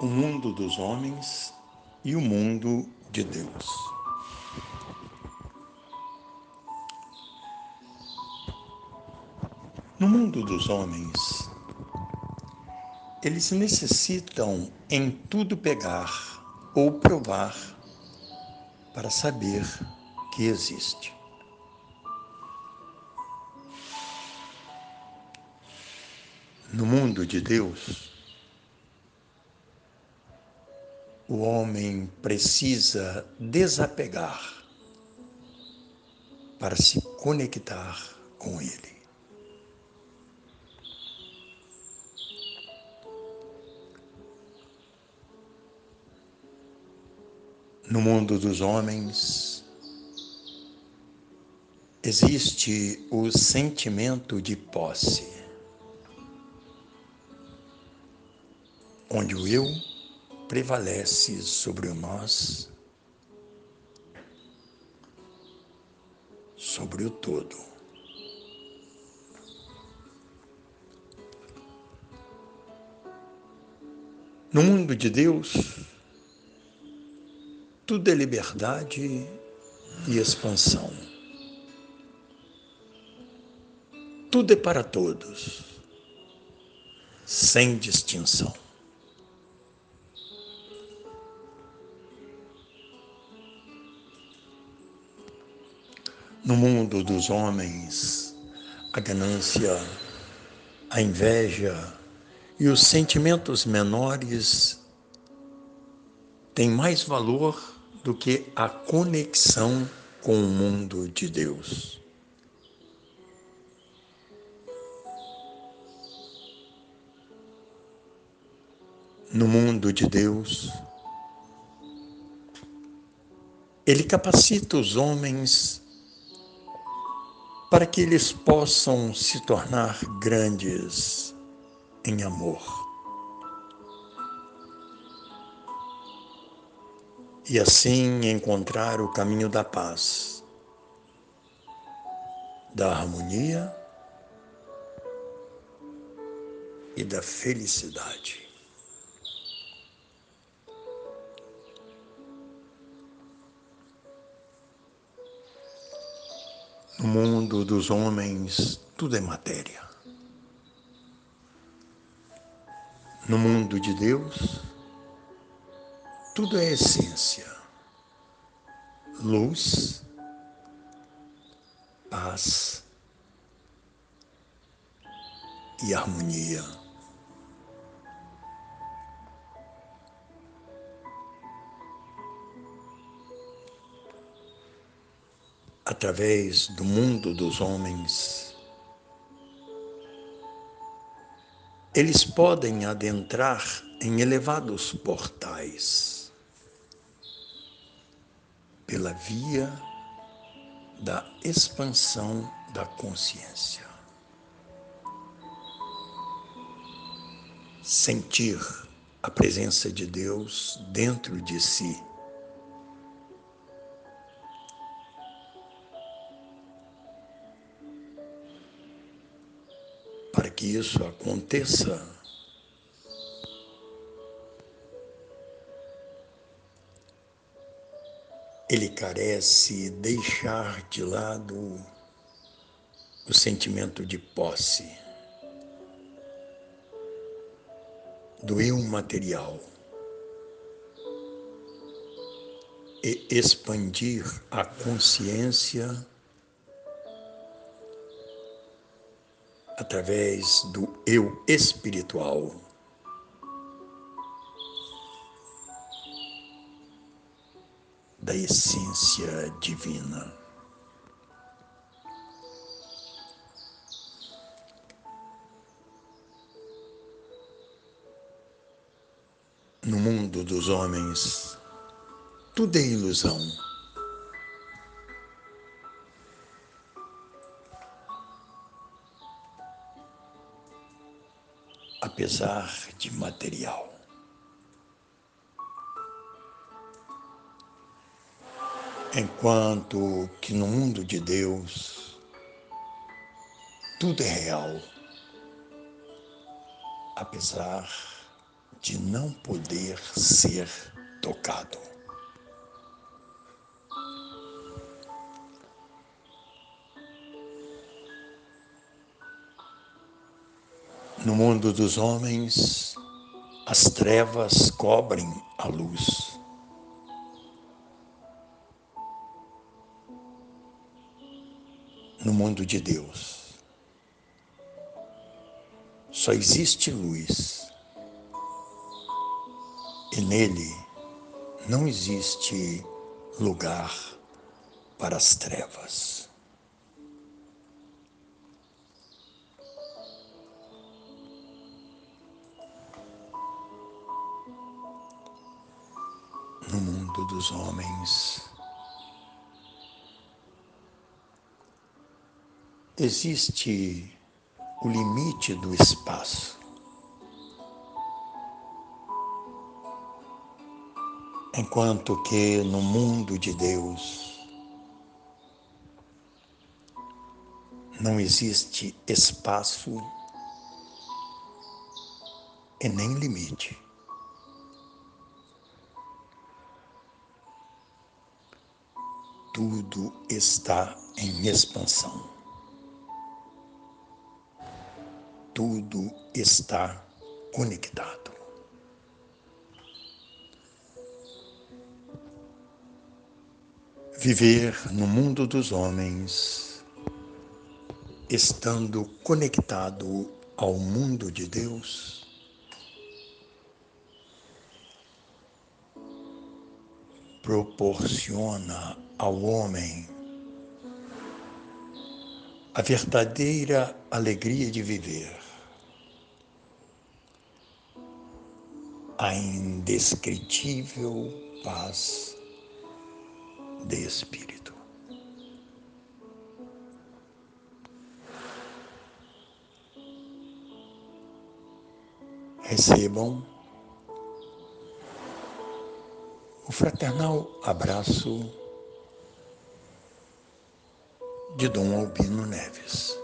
o mundo dos homens e o mundo de Deus. No mundo dos homens, eles necessitam em tudo pegar ou provar para saber que existe. No mundo de Deus, o homem precisa desapegar para se conectar com ele. No mundo dos homens, existe o sentimento de posse, onde o eu prevalece sobre nós, sobre o todo. No mundo de Deus, tudo é liberdade e expansão. Tudo é para todos, sem distinção. No mundo dos homens, a ganância, a inveja e os sentimentos menores têm mais valor do que a conexão com o mundo de Deus. No mundo de Deus, Ele capacita os homens para que eles possam se tornar grandes em amor. E assim encontrar o caminho da paz, da harmonia e da felicidade. No mundo dos homens, tudo é matéria. No mundo de Deus, tudo é essência, luz, paz e harmonia. Através do mundo dos homens. Eles podem adentrar em elevados portais pela via da expansão da consciência. Sentir a presença de Deus dentro de si Para que isso aconteça, ele carece deixar de lado o sentimento de posse do eu material e expandir a consciência através do eu espiritual. Da essência divina. No mundo dos homens, tudo é ilusão. Apesar de material. Enquanto que no mundo de Deus tudo é real, apesar de não poder ser tocado. No mundo dos homens, as trevas cobrem a luz. No mundo de Deus, só existe luz e nele não existe lugar para as trevas. Dos homens existe o limite do espaço. Enquanto que no mundo de Deus não existe espaço e nem limite. Tudo está em expansão. Tudo está conectado. viver no mundo dos homens, estando conectado ao mundo de Deus, proporciona ao homem a verdadeira alegria de viver, a indescritível paz de espírito. Recebam o fraternal abraço de Dom Albino Neves.